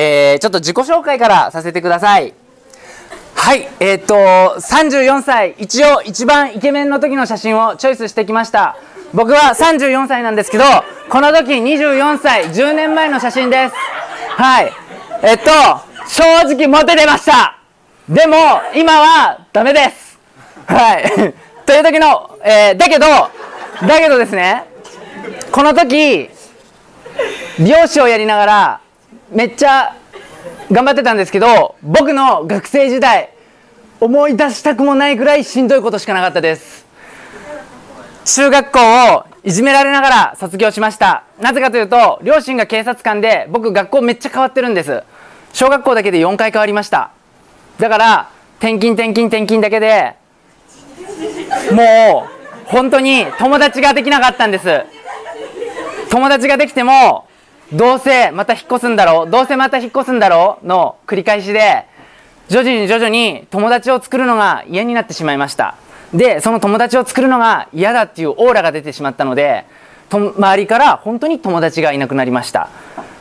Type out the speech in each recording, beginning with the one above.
えー、ちょっと自己紹介からさせてください。はい、えー、っと、34歳、一応一番イケメンの時の写真をチョイスしてきました。僕は34歳なんですけど、この時24歳、10年前の写真です。はい。えっと、正直モテてました。でも、今はダメです。はい。という時の、えー、だけど、だけどですね、この時、美容師をやりながら、めっちゃ頑張ってたんですけど僕の学生時代思い出したくもないぐらいしんどいことしかなかったです。中学校をいじめられながら卒業しました。なぜかというと両親が警察官で僕学校めっちゃ変わってるんです。小学校だけで4回変わりました。だから転勤転勤転勤だけでもう本当に友達ができなかったんです。友達ができてもどうせまた引っ越すんだろうどうせまた引っ越すんだろうの繰り返しで徐々に徐々に友達を作るのが嫌になってしまいました。でその友達を作るのが嫌だっていうオーラが出てしまったのでと周りから本当に友達がいなくなりました。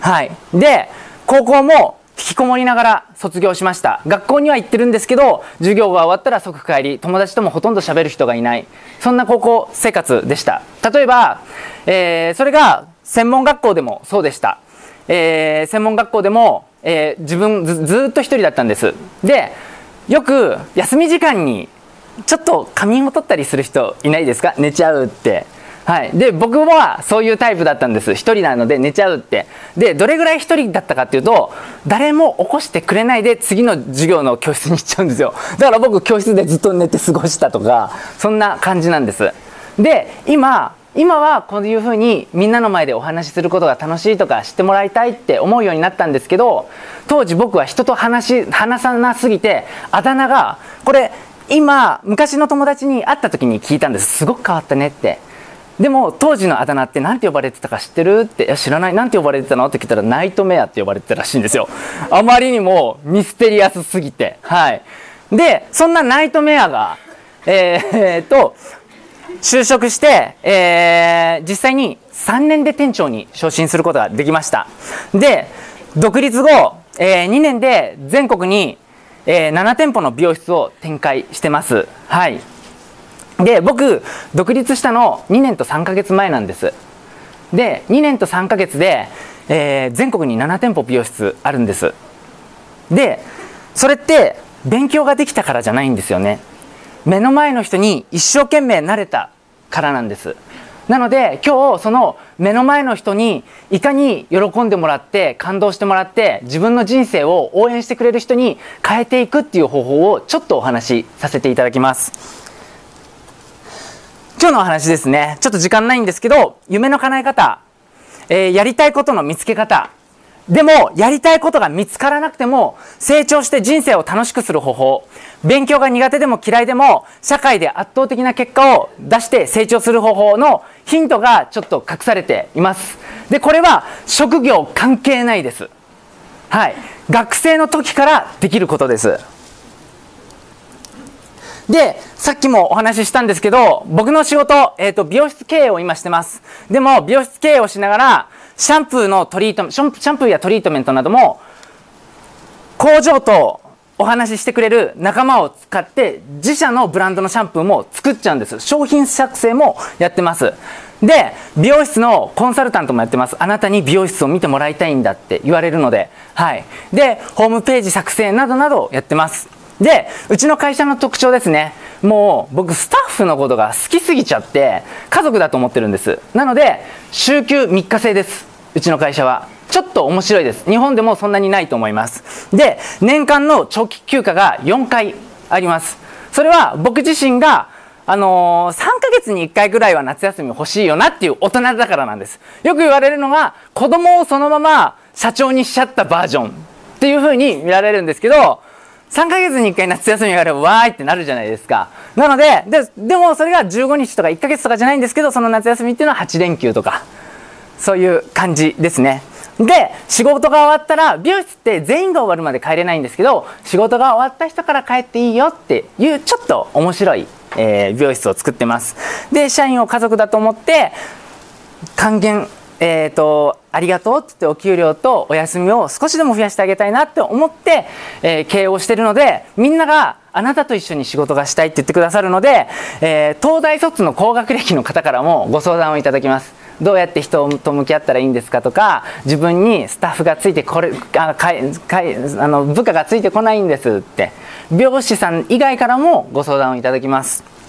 はい。で高校も引きこもりながら卒業しました。学校には行ってるんですけど授業が終わったら即帰り友達ともほとんど喋る人がいない。そんな高校生活でした。例えば、えー、それが専門学校でもそうでした、えー、専門学校でも、えー、自分ずずっと一人だったんです。でよく休み時間にちょっと仮眠を取ったりする人いないですか？寝ちゃうって。はい、で僕はそういうタイプだったんです。1人なので寝ちゃうって。でどれぐらい1人だったかっていうと誰も起こしてくれないで次の授業の教室に行っちゃうんですよ。だから僕教室でずっと寝て過ごしたとかそんな感じなんです。で今今はこういうふうにみんなの前でお話しすることが楽しいとか知ってもらいたいって思うようになったんですけど当時僕は人と話話さなすぎてあだ名がこれ今昔の友達に会った時に聞いたんです。すごく変わったねって。でも当時のあだ名って何て呼ばれてたか知ってるって知らない？何て呼ばれてたの？って聞いたらナイトメアって呼ばれてたらしいんですよ。あまりにもミステリアスすぎて。はい。でそんなナイトメアが、えー、っと就職して、えー、実際に3年で店長に昇進することができました。で独立後、えー、2年で全国に、えー、7店舗の美容室を展開してます。はい。で僕独立したの2年と3ヶ月前なんです。で2年と3ヶ月で、えー、全国に7店舗美容室あるんです。でそれって勉強ができたからじゃないんですよね。目の前の人に一生懸命慣れたからなんです。なので今日その目の前の人にいかに喜んでもらって感動してもらって自分の人生を応援してくれる人に変えていくっていう方法をちょっとお話しさせていただきます。今日のお話ですね。ちょっと時間ないんですけど夢の叶え方、えー、やりたいことの見つけ方。でもやりたいことが見つからなくても成長して人生を楽しくする方法。勉強が苦手でも嫌いでも社会で圧倒的な結果を出して成長する方法のヒントがちょっと隠されています。でこれは職業関係ないです。はい。学生の時からできることです。でさっきもお話ししたんですけど僕の仕事、えーと、美容室経営を今してます。でも美容室経営をしながらシャンプーのトリートシャンプーやトリートメントなども工場とお話ししてくれる仲間を使って自社のブランドのシャンプーも作っちゃうんです。商品作成もやってます。で美容室のコンサルタントもやってます。あなたに美容室を見てもらいたいんだって言われるのではい。でホームページ作成などなどやってます。でうちの会社の特徴ですね。もう僕スタッフのことが好きすぎちゃって家族だと思ってるんです。なので週休3日制です。うちの会社は。ちょっと面白いです。日本でもそんなにないと思います。で年間の長期休暇が4回あります。それは僕自身があのー、3ヶ月に1回ぐらいは夏休み欲しいよなっていう大人だからなんです。よく言われるのが子供をそのまま社長にしちゃったバージョンっていう風に見られるんですけど3ヶ月に1回夏休みがあればわーいってなるじゃないですか。なので、ででもそれが15日とか1ヶ月とかじゃないんですけど、その夏休みっていうのは8連休とか、そういう感じですね。で、仕事が終わったら、美容室って全員が終わるまで帰れないんですけど、仕事が終わった人から帰っていいよっていう、ちょっと面白い、えー、美容室を作ってます。で、社員を家族だと思って、還元えーと、ありがとうってってお給料とお休みを少しでも増やしてあげたいなって思って、えー、経営をしてるのでみんながあなたと一緒に仕事がしたいって言ってくださるので、えー、東大卒の高学歴の方からもご相談をいただきます。どうやって人と向き合ったらいいんですかとか自分にスタッフがついてこれあかいかいあの部下がついてこないんですって美師さん以外からもご相談をいただきます。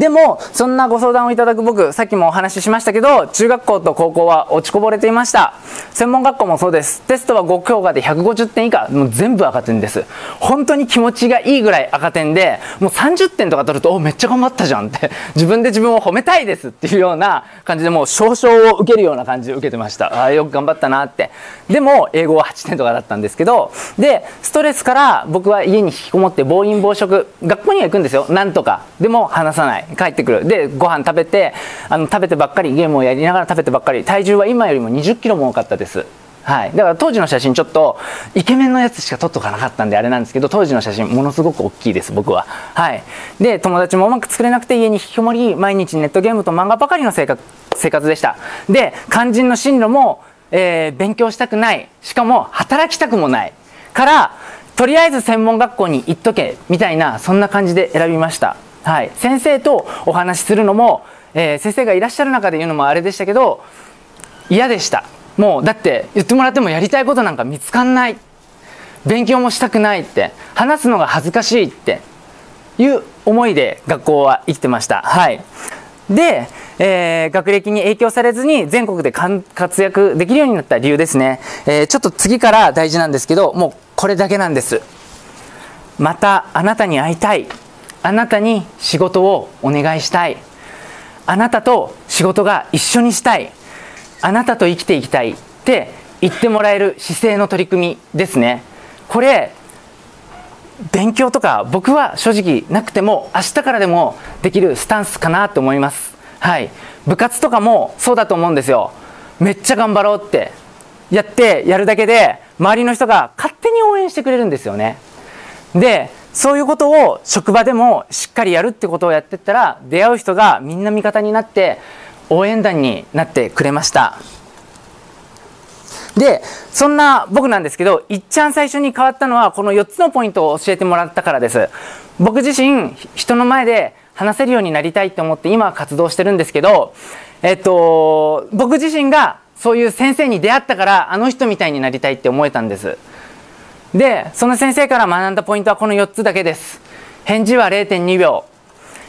でもそんなご相談をいただく僕さっきもお話ししましたけど中学校と高校は落ちこぼれていました。専門学校もそうです。テストは5教科で150点以下もう全部赤点です。本当に気持ちがいいぐらい赤点でもう30点とか取るとおめっちゃ頑張ったじゃんって。自分で自分を褒めたいですっていうような感じでもう少々を受けるような感じで受けてました。あよく頑張ったなって。でも英語は8点とかだったんですけどでストレスから僕は家に引きこもって暴飲暴食学校には行くんですよ。なんとか。でも話さない。帰ってくる。でご飯食べてあの食べてばっかりゲームをやりながら食べてばっかり。体重は今よりも2 0キロも多かったです。はい、だから当時の写真ちょっとイケメンのやつしか撮っとかなかったんであれなんですけど当時の写真ものすごく大きいです僕は。はい。で友達もうまく作れなくて家に引きこもり毎日ネットゲームと漫画ばかりの生活生活でした。で肝心の進路も、えー、勉強したくない。しかも働きたくもない。からとりあえず専門学校に行っとけみたいなそんな感じで選びました。はい、先生とお話しするのも、えー、先生がいらっしゃる中で言うのもあれでしたけど嫌でした。もうだって言ってもらってもやりたいことなんか見つかんない。勉強もしたくないって。話すのが恥ずかしいって。いう思いで学校は生きてました。はい。で、えー、学歴に影響されずに全国で活躍できるようになった理由ですね、えー、ちょっと次から大事なんですけどもうこれだけなんです。またあなたに会いたい。あなたに仕事をお願いしたい。あなたと仕事が一緒にしたい。あなたと生きていきたいって言ってもらえる姿勢の取り組みですね。これ勉強とか僕は正直なくても明日からでもできるスタンスかなと思います。はい。部活とかもそうだと思うんですよ。めっちゃ頑張ろうって。やってやるだけで周りの人が勝手に応援してくれるんですよね。でそういうことを職場でもしっかりやるってことをやってったら出会う人がみんな味方になって応援団になってくれました。でそんな僕なんですけどいっちゃん最初に変わったのはこの4つのポイントを教えてもらったからです。僕自身人の前で話せるようになりたいと思って今活動してるんですけどえっと僕自身がそういう先生に出会ったからあの人みたいになりたいって思えたんです。でその先生から学んだポイントはこの4つだけです。返事は0.2秒、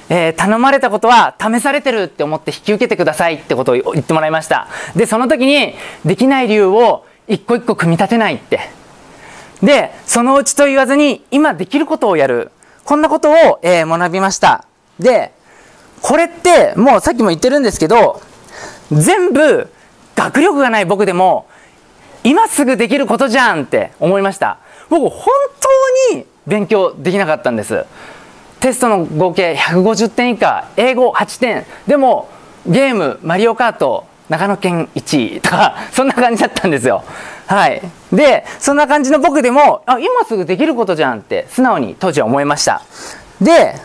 えー、頼まれたことは試されてるって思って引き受けてくださいってことを言ってもらいました。でその時にできない理由を一個一個組み立てないって。でそのうちと言わずに今できることをやる。こんなことを、えー、学びました。でこれってもうさっきも言ってるんですけど全部学力がない僕でも今すぐできることじゃんって思いました。僕本当に勉強できなかったんです。テストの合計150点以下英語8点。でもゲームマリオカート長野県1位とか そんな感じだったんですよ。はい。でそんな感じの僕でもあ今すぐできることじゃんって素直に当時は思いました。で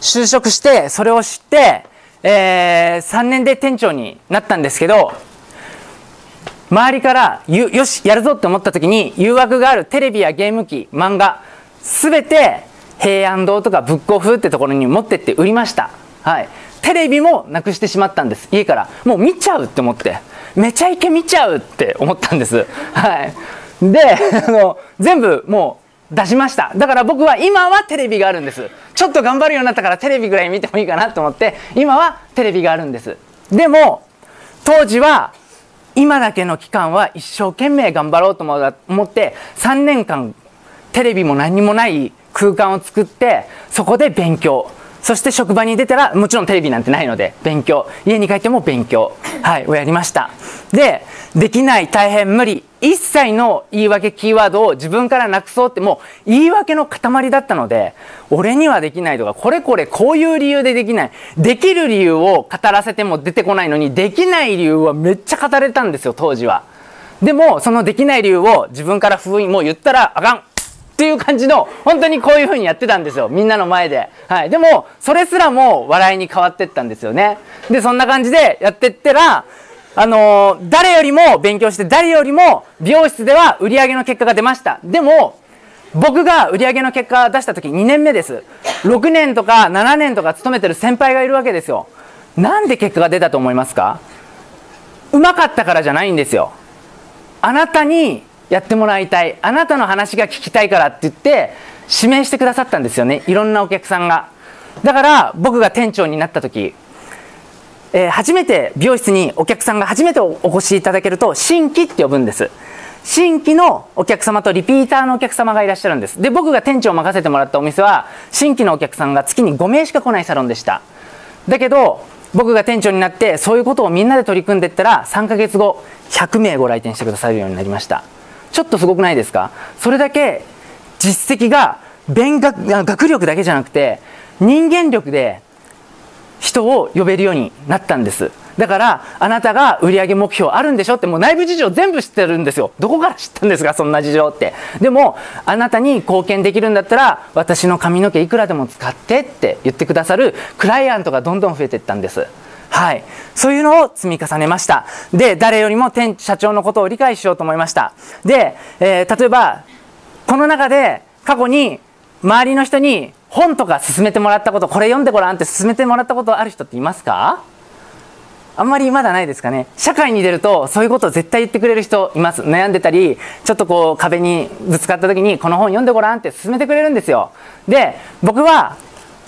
就職してそれを知って、えー、3年で店長になったんですけど周りからよしやるぞって思った時に誘惑があるテレビやゲーム機漫画全て平安堂とかブックオフってところに持ってって売りました。はい。テレビもなくしてしまったんです。家から。もう見ちゃうって思って。めちゃイケ見ちゃうって思ったんです。はい。であの全部もう出しました。だから僕は今はテレビがあるんです。ちょっと頑張るようになったからテレビぐらい見てもいいかなと思って今はテレビがあるんです。でも当時は今だけの期間は一生懸命頑張ろうと思って3年間テレビも何もない空間を作ってそこで勉強。そして職場に出たらもちろんテレビなんてないので勉強。家に帰っても勉強。はいをやりました。でできない大変無理。一切の言い訳キーワードを自分からなくそうってもう言い訳の塊だったので俺にはできないとかこれこれこういう理由でできない。できる理由を語らせても出てこないのにできない理由はめっちゃ語れたんですよ当時は。でもそのできない理由を自分から封印もう言ったらあかん。っていう感じの本当にこういう風にやってたんですよ。みんなの前で、はい、でもそれすらも笑いに変わってったんですよね。でそんな感じでやってったらあのー、誰よりも勉強して誰よりも美容室では売り上げの結果が出ました。でも僕が売り上げの結果出した時2年目です。6年とか7年とか勤めてる先輩がいるわけですよ。なんで結果が出たと思いますか？うまかったからじゃないんですよ。あなたにやってもらいたい。あなたの話が聞きたいからって言って指名してくださったんですよね。いろんなお客さんが。だから僕が店長になった時、えー、初めて美容室にお客さんが初めてお越しいただけると新規って呼ぶんです。新規のお客様とリピーターのお客様がいらっしゃるんです。で僕が店長を任せてもらったお店は新規のお客さんが月に5名しか来ないサロンでした。だけど僕が店長になってそういうことをみんなで取り組んでいったら3ヶ月後100名ご来店してくださるようになりました。ちょっとすごくないですか？それだけ実績が勉学学力だけじゃなくて人間力で人を呼べるようになったんです。だからあなたが売上目標あるんでしょ？ってもう内部事情全部知ってるんですよ。どこから知ったんですか？そんな事情って。でもあなたに貢献できるんだったら私の髪の毛いくらでも使ってって言ってくださるクライアントがどんどん増えていったんです。はい。そういうのを積み重ねました。で、誰よりも店社長のことを理解しようと思いました。で、えー、例えば、この中で過去に周りの人に本とか勧めてもらったこと、これ読んでごらんって勧めてもらったことある人っていますか？あんまりまだないですかね。社会に出るとそういうことを絶対言ってくれる人います。悩んでたり、ちょっとこう壁にぶつかった時にこの本読んでごらんって勧めてくれるんですよ。で、僕は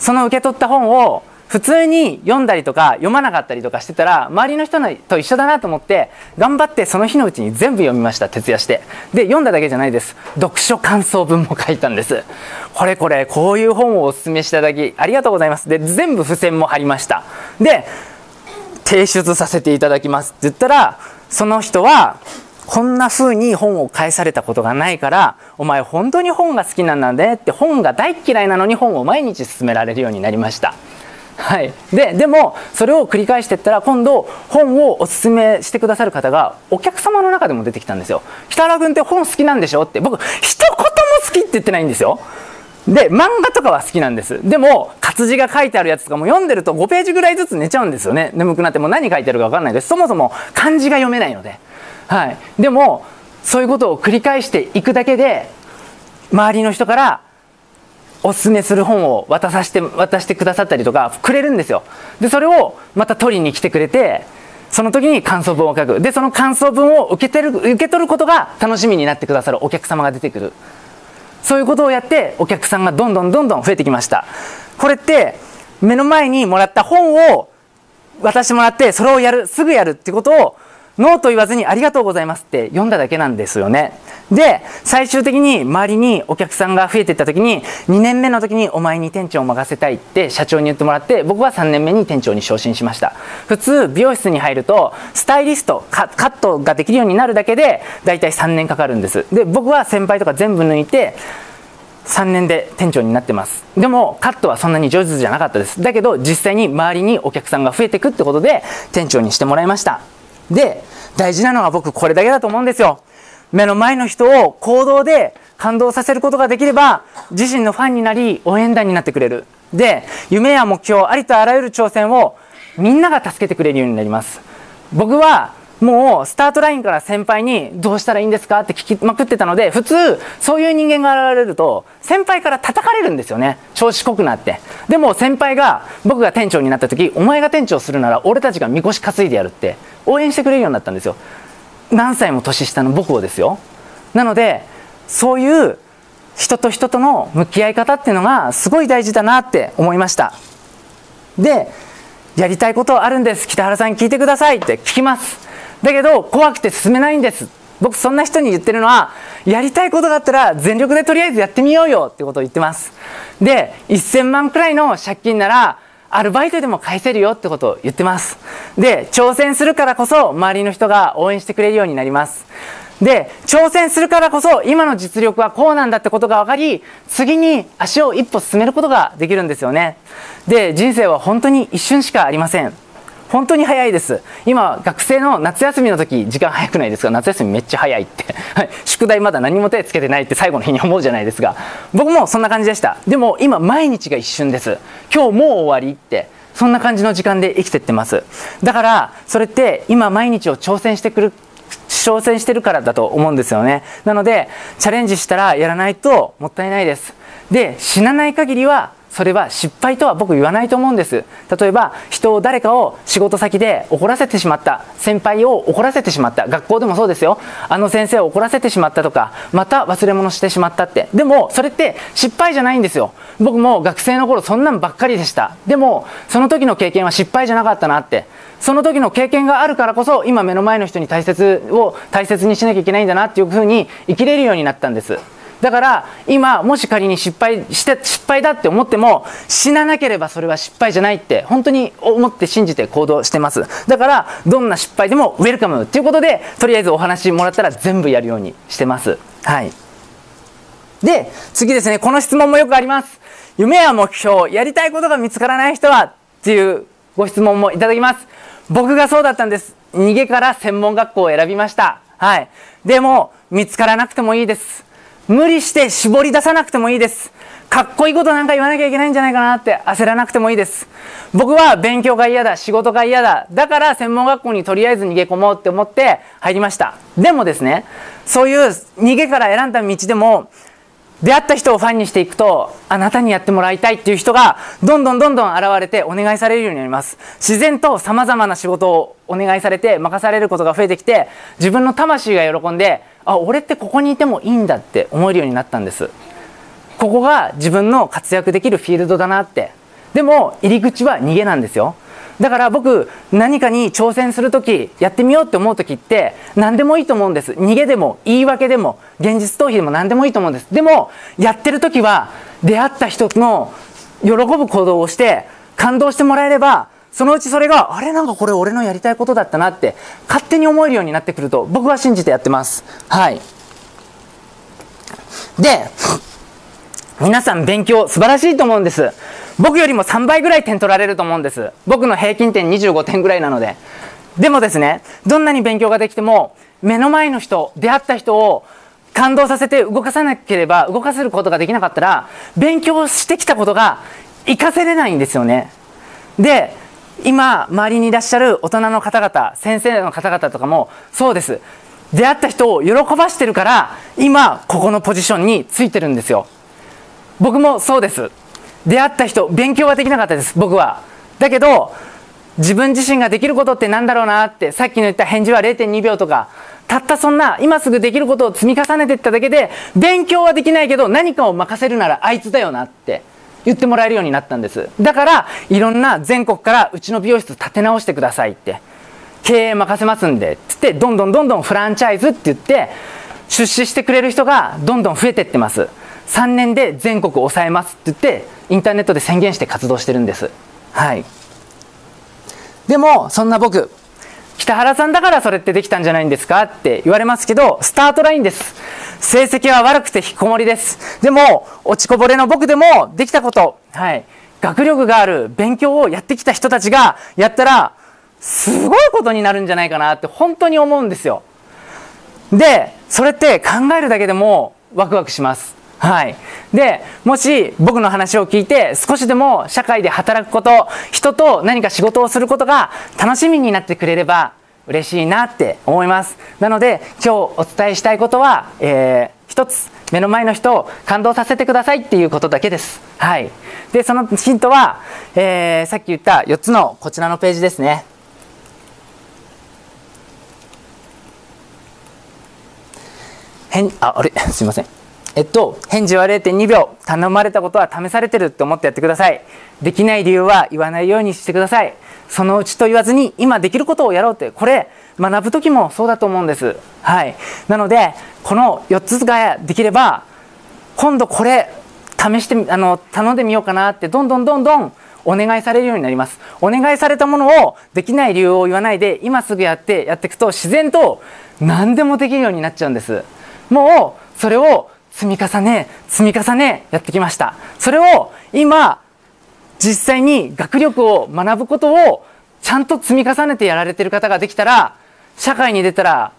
その受け取った本を普通に読んだりとか読まなかったりとかしてたら周りの人と一緒だなと思って頑張ってその日のうちに全部読みました徹夜して。で読んだだけじゃないです。読書感想文も書いたんです。これこれこういう本をおすすめしていただきありがとうございます。で全部付箋も貼りました。で提出させていただきます。って言ったらその人はこんな風に本を返されたことがないからお前本当に本が好きなんだねって本が大嫌いなのに本を毎日勧められるようになりました。はい、ででもそれを繰り返していったら今度本をおすすめしてくださる方がお客様の中でも出てきたんですよ「北原君って本好きなんでしょ?」って。僕一言も好きって言ってないんですよ。で漫画とかは好きなんです。でも活字が書いてあるやつとかも読んでると5ページぐらいずつ寝ちゃうんですよね。眠くなっても何書いてあるか分かんないです。そもそも漢字が読めないので、はい、でもそういうことを繰り返していくだけで周りの人からおすすめする本を渡させて渡してくださったりとかくれるんですよ。でそれをまた取りに来てくれてその時に感想文を書く。でその感想文を受けてる受け取ることが楽しみになってくださるお客様が出てくる。そういうことをやってお客さんがどんどんどんどん増えてきました。これって目の前にもらった本を渡してもらってそれをやるすぐやるってことをノーと言わずにありがとうございますって読んだだけなんですよね。で、最終的に周りにお客さんが増えていった時に、2年目の時にお前に店長を任せたいって社長に言ってもらって、僕は3年目に店長に昇進しました。普通、美容室に入ると、スタイリスト、カットができるようになるだけで、だいたい3年かかるんです。で、僕は先輩とか全部抜いて、3年で店長になってますでもカットはそんなに上手じゃなかったですだけど実際に周りにお客さんが増えていくってことで店長にしてもらいましたで、大事なのは僕これだけだと思うんですよ。目の前の人を行動で感動させることができれば、自身のファンになり、応援団になってくれる。で、夢や目標、ありとあらゆる挑戦をみんなが助けてくれるようになります。僕はもうスタートラインから先輩にどうしたらいいんですかって聞きまくってたので普通そういう人間が現れると先輩から叩かれるんですよね。調子こくなって。でも先輩が僕が店長になった時お前が店長するなら俺たちがみこし担いでやるって応援してくれるようになったんですよ。何歳も年下の僕をですよ。なのでそういう人と人との向き合い方っていうのがすごい大事だなって思いました。でやりたいことあるんです。北原さんに聞いてくださいって聞きます。だけど怖くて進めないんです。僕そんな人に言ってるのはやりたいことがあったら全力でとりあえずやってみようよってことを言ってます。で1000万くらいの借金ならアルバイトでも返せるよってことを言ってます。で挑戦するからこそ周りの人が応援してくれるようになります。で挑戦するからこそ今の実力はこうなんだってことが分かり次に足を一歩進めることができるんですよね。で人生は本当に一瞬しかありません。本当に早いです。今学生の夏休みの時時間早くないですか？夏休みめっちゃ早いって。宿題まだ何も手つけてないって最後の日に思うじゃないですか僕もそんな感じでした。でも今毎日が一瞬です。今日もう終わりってそんな感じの時間で生きてってます。だからそれって今毎日を挑戦してくる挑戦してるからだと思うんですよね。なのでチャレンジしたらやらないともったいないです。で死なない限りはそれは失敗とは僕言わないと思うんです。例えば人を誰かを仕事先で怒らせてしまった。先輩を怒らせてしまった。学校でもそうですよ。あの先生を怒らせてしまったとかまた忘れ物してしまったって。でもそれって失敗じゃないんですよ。僕も学生の頃そんなんばっかりでした。でもその時の経験は失敗じゃなかったなって。その時の経験があるからこそ今目の前の人に大切を大切にしなきゃいけないんだなっていうふうに生きれるようになったんです。だから今もし仮に失敗して失敗だって思っても死ななければそれは失敗じゃないって本当に思って信じて行動してます。だからどんな失敗でもウェルカムっていうことでとりあえずお話もらったら全部やるようにしてます。はい。で次ですね。この質問もよくあります。夢や目標やりたいことが見つからない人はっていうご質問もいただきます。僕がそうだったんです。逃げから専門学校を選びました。はい。でも見つからなくてもいいです。無理して絞り出さなくてもいいです。かっこいいことなんか言わなきゃいけないんじゃないかなって焦らなくてもいいです。僕は勉強が嫌だ、仕事が嫌だ。だから専門学校にとりあえず逃げ込もうって思って入りました。でもですね、そういう逃げから選んだ道でも、出会った人をファンにしていくと、あなたにやってもらいたいっていう人が、どんどんどんどん現れてお願いされるようになります。自然と様々な仕事をお願いされて、任されることが増えてきて、自分の魂が喜んで、あ俺ってここにいてもいいんだって思えるようになったんです。ここが自分の活躍できるフィールドだなって。でも入り口は逃げなんですよ。だから僕何かに挑戦する時やってみようって思う時って何でもいいと思うんです。逃げでも言い訳でも現実逃避でも何でもいいと思うんです。でもやってる時は出会った人の喜ぶ行動をして感動してもらえればそのうちそれがあれなんかこれ俺のやりたいことだったなって勝手に思えるようになってくると僕は信じてやってます。はい。で皆さん勉強素晴らしいと思うんです。僕よりも3倍ぐらい点取られると思うんです。僕の平均点25点ぐらいなので。でもですねどんなに勉強ができても目の前の人出会った人を感動させて動かさなければ動かせることができなかったら勉強してきたことが活かせれないんですよね。で今周りにいらっしゃる大人の方々先生の方々とかもそうです。出会った人を喜ばしてるから今ここのポジションについてるんですよ。僕もそうです。出会った人勉強はできなかったです僕は。だけど自分自身ができることって何だろうなってさっきの言った返事は0.2秒とかたったそんな今すぐできることを積み重ねていっただけで勉強はできないけど何かを任せるならあいつだよなって。言ってもらえるようになったんです。だからいろんな全国からうちの美容室立て直してくださいって。経営任せますんでっつってどんどんどんどんフランチャイズって言って出資してくれる人がどんどん増えてってます。3年で全国抑えますって言ってインターネットで宣言して活動してるんです。はい。でもそんな僕北原さんだからそれってできたんじゃないんですかって言われますけどスタートラインです。成績は悪くて引きこもりです。でも落ちこぼれの僕でもできたこと。はい。学力がある勉強をやってきた人たちがやったらすごいことになるんじゃないかなって本当に思うんですよ。でそれって考えるだけでもワクワクします。はい、でもし僕の話を聞いて少しでも社会で働くこと人と何か仕事をすることが楽しみになってくれれば嬉しいなって思いますなので今日お伝えしたいことは、えー、一つ目の前の人を感動させてくださいっていうことだけです。はい。で、そのヒントは、えー、さっき言った4つのこちらのページですね。変、あ、あれ？すいません。えっと、返事は0.2秒。頼まれたことは試されてるって思ってやってください。できない理由は言わないようにしてください。そのうちと言わずに、今できることをやろうって、これ、学ぶ時もそうだと思うんです。はい。なので、この4つができれば、今度これ、試して、あの、頼んでみようかなって、どんどんどんどんお願いされるようになります。お願いされたものをできない理由を言わないで、今すぐやってやっていくと、自然と何でもできるようになっちゃうんです。もう、それを積み重ね積み重ねやってきました。それを今実際に学力を学ぶことをちゃんと積み重ねてやられてる方ができたら社会に出たら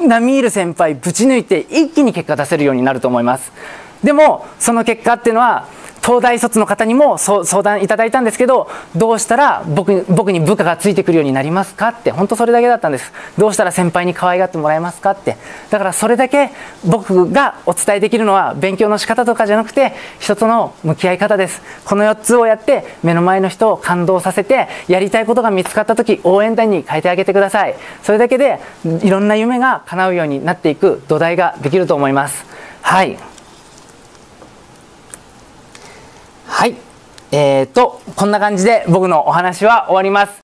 並みいる先輩ぶち抜いて一気に結果出せるようになると思います。でもその結果っていうのは東大卒の方にも相談いただいたんですけどどうしたら僕僕に部下がついてくるようになりますかって本当それだけだったんです。どうしたら先輩に可愛がってもらえますかって。だからそれだけ僕がお伝えできるのは勉強の仕方とかじゃなくて人との向き合い方です。この4つをやって目の前の人を感動させてやりたいことが見つかった時応援団に変えてあげてください。それだけでいろんな夢が叶うようになっていく土台ができると思います。はい。はい。えーと、こんな感じで僕のお話は終わります。